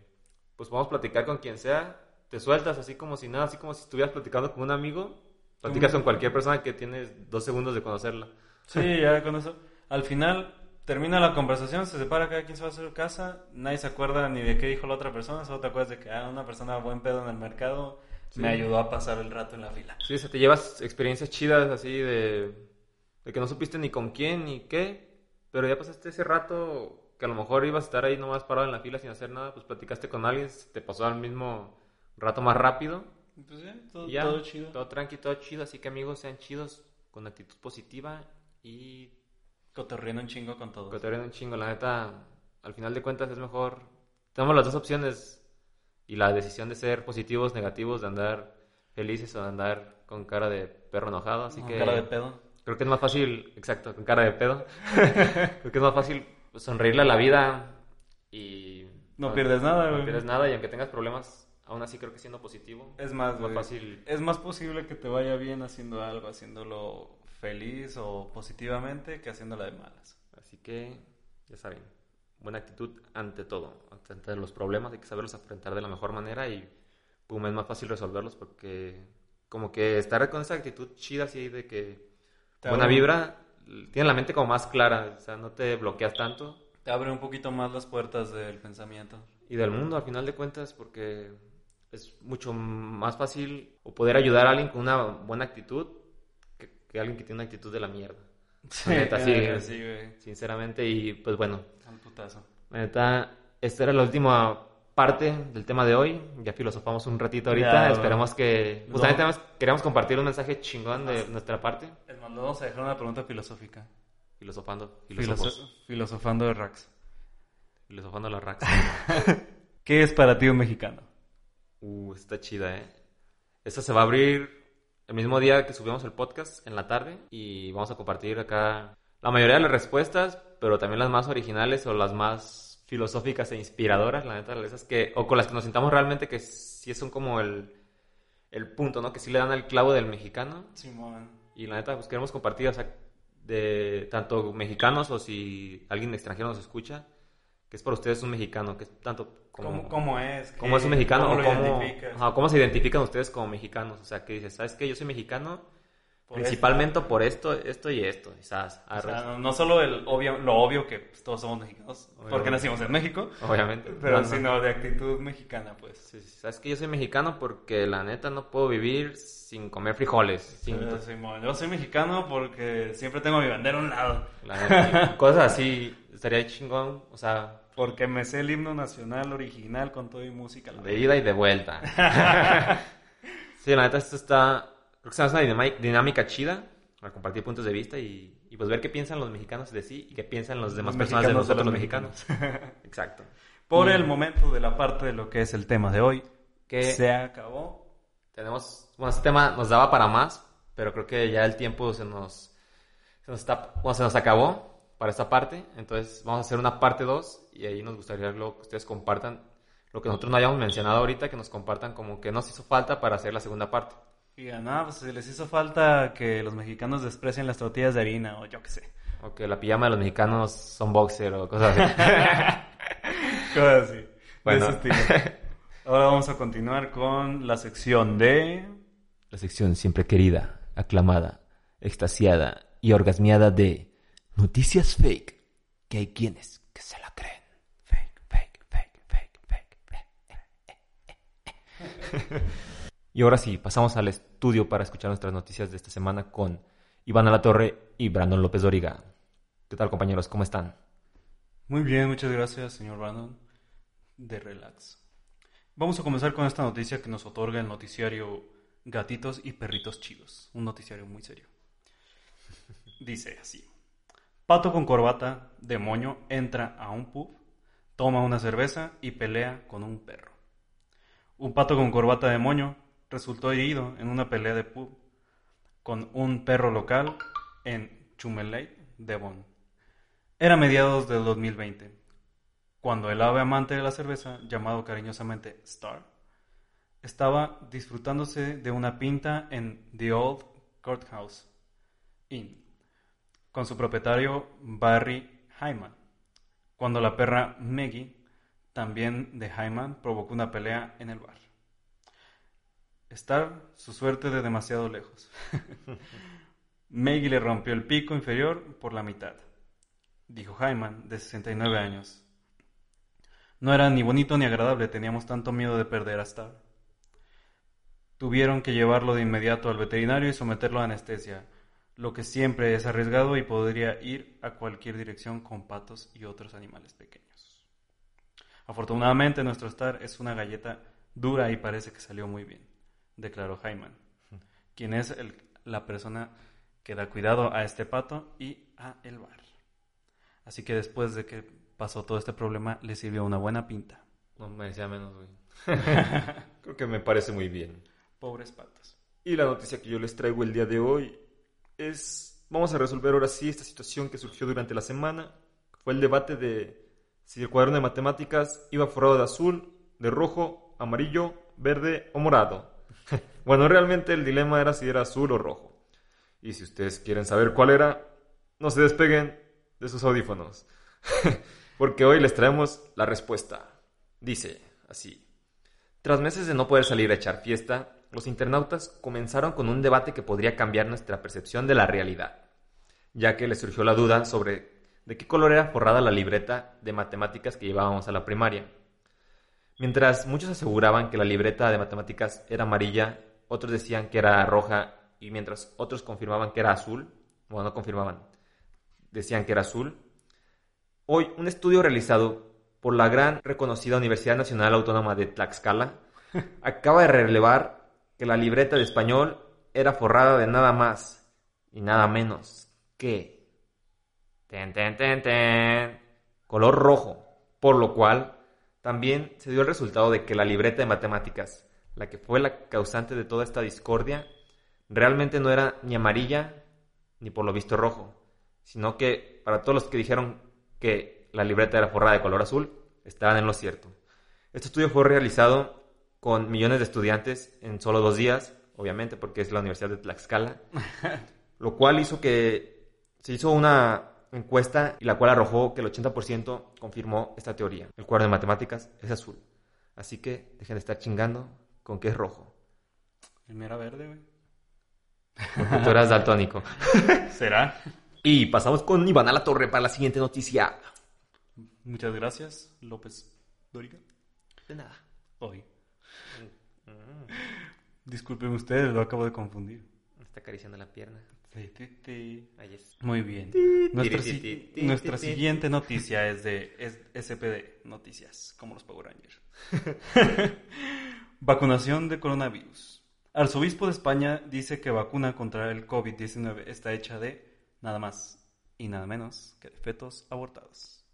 pues podemos platicar con quien sea, te sueltas así como si nada, así como si estuvieras platicando con un amigo, platicas con cualquier persona que tienes dos segundos de conocerla. Sí, ya con eso. Al final termina la conversación, se separa cada quien se va a su casa, nadie se acuerda ni de qué dijo la otra persona, solo te acuerdas de que ah, una persona buen pedo en el mercado me ayudó a pasar el rato en la fila. Sí, o sea, te llevas experiencias chidas así de, de que no supiste ni con quién ni qué, pero ya pasaste ese rato que a lo mejor ibas a estar ahí nomás parado en la fila sin hacer nada, pues platicaste con alguien, te pasó al mismo rato más rápido. Pues ya, todo, ya, todo chido. Todo tranqui, todo chido, así que amigos sean chidos, con actitud positiva y Cotorreando un chingo con todo. cotorreando un chingo, la neta. al final de cuentas es mejor. Tenemos las dos opciones y la decisión de ser positivos, negativos, de andar felices o de andar con cara de perro enojado. Así Con que cara de pedo. creo que es más fácil, exacto, con cara de pedo. creo que es más fácil sonreírle a la vida y. No pierdes nada, No güey. pierdes nada y aunque tengas problemas, aún así creo que siendo positivo. Es más, más güey, fácil. Es más posible que te vaya bien haciendo algo, haciéndolo feliz o positivamente que haciéndolo de malas. Así que, ya saben, buena actitud ante todo. Ante los problemas hay que saberlos enfrentar de la mejor manera y pum, es más fácil resolverlos porque como que estar con esa actitud chida así de que Te buena abre- vibra, tiene la mente como más clara, o sea, no te bloqueas tanto. Te abre un poquito más las puertas del pensamiento. Y del mundo, al final de cuentas, porque es mucho más fácil o poder ayudar a alguien con una buena actitud que, alguien que tiene una actitud de la mierda. Sí, neta, sí. sí, güey. Sinceramente, y pues bueno, Al putazo. Neta, esta era la última parte del tema de hoy. Ya filosofamos un ratito ahorita. Ya, Esperamos que. no. Justamente además queríamos compartir un mensaje chingón de Más. nuestra parte. Es más, le vamos a dejar una pregunta filosófica. Filosofando. Filoso- filosofando de Rax. Filosofando la Rax. ¿Qué es para ti un mexicano? Uh, está chida, ¿eh? Esta se va a abrir el mismo día que subimos el podcast, en la tarde. Y vamos a compartir acá la mayoría de las respuestas, pero también las más originales o las más filosóficas e inspiradoras, la neta, esas que, o con las que nos sintamos realmente que sí son como el, el punto, ¿no? Que sí le dan al clavo del mexicano. Simón. Y la neta, pues queremos compartir, o sea, de tanto mexicanos o si alguien extranjero nos escucha, que es para ustedes un mexicano, que es tanto como... ¿Cómo, cómo es? ¿Cómo es un ¿Qué- mexicano? ¿Cómo o cómo, ajá, ¿Cómo se identifican ustedes como mexicanos? O sea, que dices, ¿sabes qué? Yo soy mexicano Por principalmente por esto, esto y esto. Quizás, O sea, no, no solo el obvio, lo obvio que pues, todos somos mexicanos, porque nacimos en México, obviamente. pero No, no. sino de actitud mexicana, pues. Sí, sí, ¿Sabes que Yo soy mexicano porque la neta no puedo vivir sin comer frijoles. Sin, Pero, Simón, yo soy mexicano porque siempre tengo mi bandera a un lado. la neta, cosas así, estaría chingón. O sea, Porque me sé el himno nacional original con todo y música. la de ida y de vuelta. sí, la neta, esto está... Creo que se hace una dinámica chida para compartir puntos de vista y, y pues ver qué piensan los mexicanos de sí y qué piensan los demás Los personas de mexicanos nosotros los los mexicanos. Exacto. Por Y- el momento de la parte de lo que es el tema de hoy, Que se acabó. tenemos, bueno, este tema nos daba para más, pero creo que ya el tiempo se nos, se nos, está, bueno, se nos acabó para esta parte, entonces vamos a hacer una parte 2 y ahí nos gustaría que ustedes compartan lo que nosotros no hayamos mencionado ahorita, que nos compartan como que nos hizo falta para hacer la segunda parte. Y nada, pues si les hizo falta que los mexicanos desprecien las tortillas de harina o yo qué sé. O que la pijama de los mexicanos son boxer o cosas así. Cosas así. Bueno. De ese estilo. Ahora vamos a continuar con la sección de... la sección siempre querida, aclamada, extasiada y orgasmeada de noticias fake, que hay quienes que se la creen. Fake, fake, fake, fake, fake. y ahora sí, pasamos al estudio para escuchar nuestras noticias de esta semana con Iván Alatorre y Brandon López Doriga. ¿Qué tal, compañeros? ¿Cómo están? Muy bien, muchas gracias, señor Brandon. De Relax. Vamos a comenzar con esta noticia que nos otorga el noticiario Gatitos y Perritos Chidos. Un noticiario muy serio. Dice así. Pato con corbata de moño entra a un pub, toma una cerveza y pelea con un perro. Un pato con corbata de moño resultó herido en una pelea de pub con un perro local en Chumeley, Devon. Era mediados del 2020, cuando el ave amante de la cerveza, llamado cariñosamente Star, estaba disfrutándose de una pinta en The Old Courthouse Inn con su propietario Barry Hyman, cuando la perra Maggie, también de Hyman, provocó una pelea en el bar. Star, su suerte de demasiado lejos. Maggie le rompió el pico inferior por la mitad dijo Hyman, de 69 años. No era ni bonito ni agradable, teníamos tanto miedo de perder a Star. Tuvieron que llevarlo de inmediato al veterinario y someterlo a anestesia, lo que siempre es arriesgado y podría ir a cualquier dirección con patos y otros animales pequeños. Afortunadamente nuestro Star es una galleta dura y parece que salió muy bien, declaró Hyman, quien es el- la persona que da cuidado a este pato y a el bar. Así que después de que pasó todo este problema, le sirvió una buena pinta. No me decía menos, güey. Creo que me parece muy bien. Pobres patas. Y la noticia que yo les traigo el día de hoy es, vamos a resolver ahora sí esta situación que surgió durante la semana. Fue el debate de si el cuaderno de matemáticas iba forrado de azul, de rojo, amarillo, verde o morado. bueno, realmente el dilema era si era azul o rojo. Y si ustedes quieren saber cuál era, no se despeguen de sus audífonos. Porque hoy les traemos la respuesta. Dice así. Tras meses de no poder salir a echar fiesta, los internautas comenzaron con un debate que podría cambiar nuestra percepción de la realidad, ya que les surgió la duda sobre de qué color era forrada la libreta de matemáticas que llevábamos a la primaria. Mientras muchos aseguraban que la libreta de matemáticas era amarilla, otros decían que era roja y mientras otros confirmaban que era azul, bueno, no confirmaban, decían que era azul, hoy un estudio realizado por la gran reconocida Universidad Nacional Autónoma de Tlaxcala acaba de relevar que la libreta de español era forrada de nada más y nada menos que ten, ten, ten, ten, color rojo, por lo cual también se dio el resultado de que la libreta de matemáticas, la que fue la causante de toda esta discordia, realmente no era ni amarilla ni por lo visto rojo, sino que para todos los que dijeron que la libreta era forrada de color azul, estaban en lo cierto. Este estudio fue realizado con millones de estudiantes en solo dos días, obviamente porque es la Universidad de Tlaxcala, lo cual hizo que se hizo una encuesta y la cual arrojó que el 80% confirmó esta teoría. El cuadro de matemáticas es azul. Así que dejen de estar chingando con que es rojo. El mío era verde, güey. Porque tú eras daltónico. ¿Será? Y pasamos con Iván a la Torre para la siguiente noticia. Muchas gracias, López Dóriga. De nada. Hoy. Disculpen ustedes, lo acabo de confundir. Está acariciando la pierna. Sí, sí, sí. Ahí es. Muy bien. Nuestra, si- nuestra siguiente noticia es de es- SPD Noticias, como los Power Rangers. Vacunación de coronavirus. Arzobispo de España dice que vacuna contra el COVID-19 está hecha de nada más y nada menos que de fetos abortados.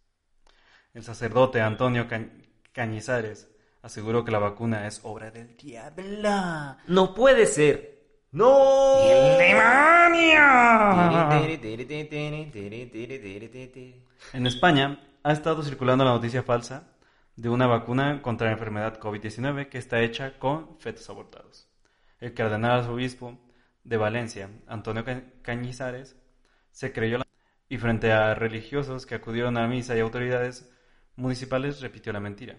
El sacerdote Antonio Ca- Cañizares aseguró que la vacuna es obra del diablo. No puede ser. ¡No! En España ha estado circulando la noticia falsa de una vacuna contra la enfermedad COVID-19 que está hecha con fetos abortados. El cardenal arzobispo de Valencia, Antonio Ca- Cañizares, se creyó la... y frente a religiosos que acudieron a la misa y autoridades municipales repitió la mentira.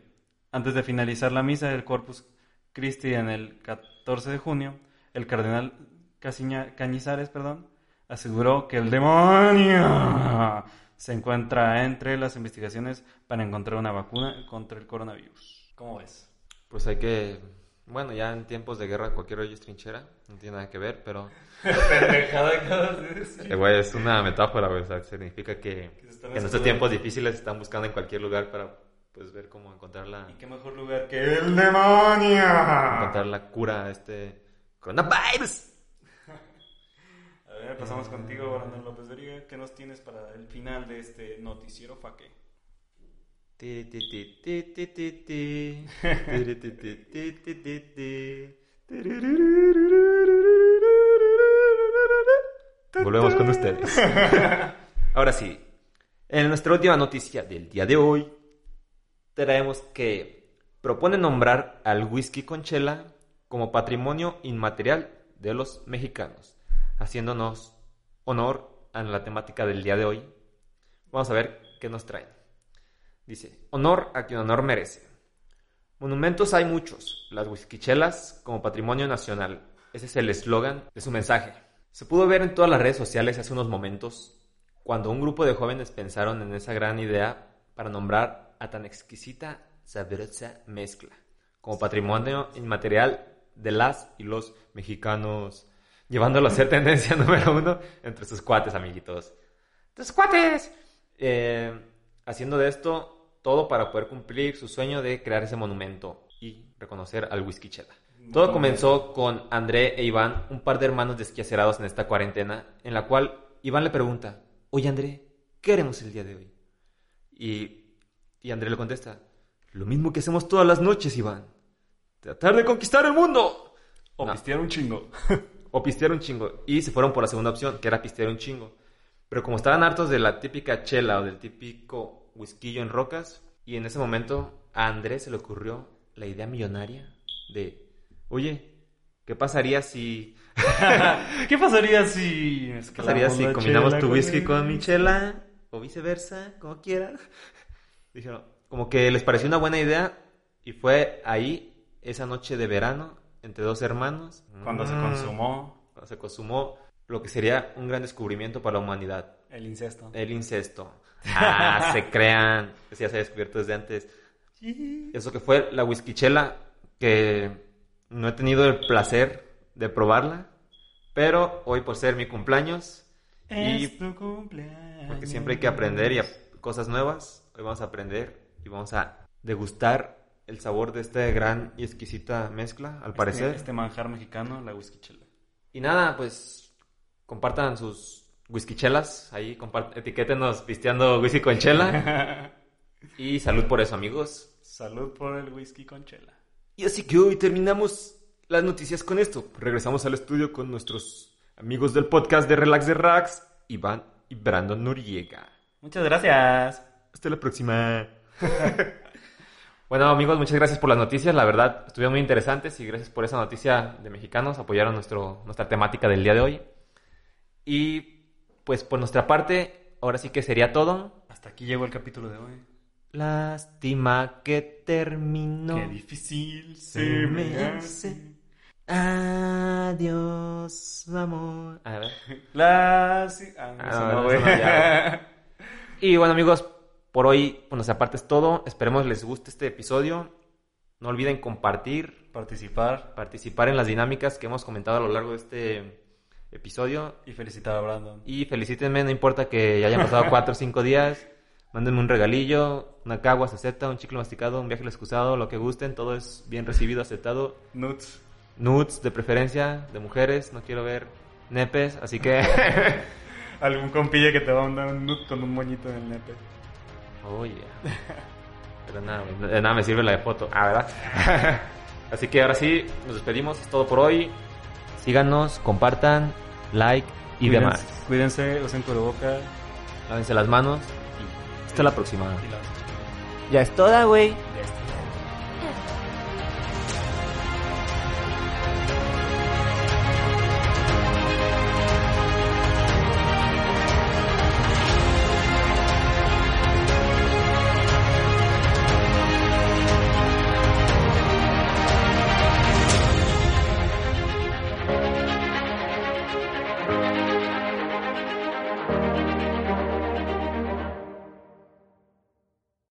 Antes de finalizar la misa del Corpus Christi en el 14 de junio, el cardenal Casiña- Cañizares perdón, aseguró que el demonio se encuentra entre las investigaciones para encontrar una vacuna contra el coronavirus. ¿Cómo ves? Pues hay que. Bueno, ya en tiempos de guerra cualquier hoyo es trinchera. No tiene nada que ver, pero. Eh, güey, es una metáfora, güey. O sea, significa que, Que en estos tiempos difíciles están buscando en cualquier lugar para pues ver cómo encontrar la, ¿Y qué mejor lugar que el demonio? encontrar la cura a este coronavirus. A ver, pasamos contigo, Brandon López Doriga. ¿Qué nos tienes para el final de este noticiero faque? Volvemos con ustedes. Ahora sí, en nuestra última noticia del día de hoy, traemos que propone nombrar al whisky con chela como patrimonio inmaterial de los mexicanos, haciéndonos honor a la temática del día de hoy. Vamos a ver qué nos traen. Dice, honor a quien honor merece. Monumentos hay muchos, las whiskychelas como patrimonio nacional. Ese es el eslogan de su mensaje. Se pudo ver en todas las redes sociales hace unos momentos cuando un grupo de jóvenes pensaron en esa gran idea para nombrar a tan exquisita, sabrosa mezcla como patrimonio inmaterial de las y los mexicanos, llevándolo a ser tendencia número uno entre sus cuates, amiguitos. ¡Tus cuates! Eh, haciendo de esto todo para poder cumplir su sueño de crear ese monumento y reconocer al whisky chela. Todo comenzó con André e Iván, un par de hermanos desquacerados en esta cuarentena, en la cual Iván le pregunta, oye André, ¿qué haremos el día de hoy? Y Y André le contesta, lo mismo que hacemos todas las noches, Iván. Tratar de conquistar el mundo. O No. pistear un chingo. O pistear un chingo. Y se fueron por la segunda opción, que era pistear un chingo. Pero como estaban hartos de la típica chela o del típico whisky en rocas, y en ese momento a Andrés se le ocurrió la idea millonaria de, oye, ¿qué pasaría si... ¿Qué pasaría si... ¿Qué pasaría si combinamos tu whisky con mi chela? O viceversa, como quieras. Dijeron, como que les pareció una buena idea y fue ahí, esa noche de verano, entre dos hermanos. Cuando se Mm. consumó Cuando se consumó lo que sería un gran descubrimiento para la humanidad, el incesto. el incesto. Ah, se crean, que ya se ha descubierto desde antes. Eso que fue la whiskychela, que no he tenido el placer de probarla, pero hoy por ser mi cumpleaños, y Es tu cumpleaños. porque siempre hay que aprender y cosas nuevas, hoy vamos a aprender y vamos a degustar el sabor de esta gran y exquisita mezcla, al parecer. Este, este manjar mexicano, la whisky chela. Y nada, pues compartan sus whiskychelas, ahí compart- etiquétenos pisteando whisky con chela. y salud por eso, amigos. Salud por el whisky con chela. Y así que hoy terminamos las noticias con esto. Regresamos al estudio con nuestros amigos del podcast de Relax de Rax, Iván y Brandon Noriega. Muchas gracias. Hasta la próxima. bueno, amigos, muchas gracias por las noticias. La verdad, estuvieron muy interesantes y gracias por esa noticia de mexicanos. Apoyaron nuestro, nuestra temática del día de hoy. Y pues por nuestra parte, ahora sí que sería todo. Hasta aquí llegó el capítulo de hoy. Lástima que terminó. Qué difícil se se me hace. Adiós, amor. A ver. La... sí- Ah, no, Ah, no, no, no, ya. Y bueno, amigos, por hoy, por nuestra parte es todo. Esperemos les guste este episodio. No olviden compartir, Participar participar en las dinámicas que hemos comentado a lo largo de este episodio. y felicitar a Brandon. Y felicítenme, no importa que ya hayan pasado cuatro o cinco días. Mándenme un regalillo, una cagua, se acepta, un chicle masticado, un viaje excusado, lo que gusten. Todo es bien recibido, aceptado. Nuts. Nudes de preferencia, de mujeres. No quiero ver nepes, así que... Algún compilla que te va a mandar un nut con un moñito en el nepe. Oh, yeah. Pero nada, de nada me sirve la de foto. Ah, ¿verdad? Así que ahora sí, nos despedimos. Es todo por hoy. Síganos, compartan, like y Cuídense- demás. Cuídense, usen cubreboca. Lávense las manos y hasta la próxima. Ya es toda, güey.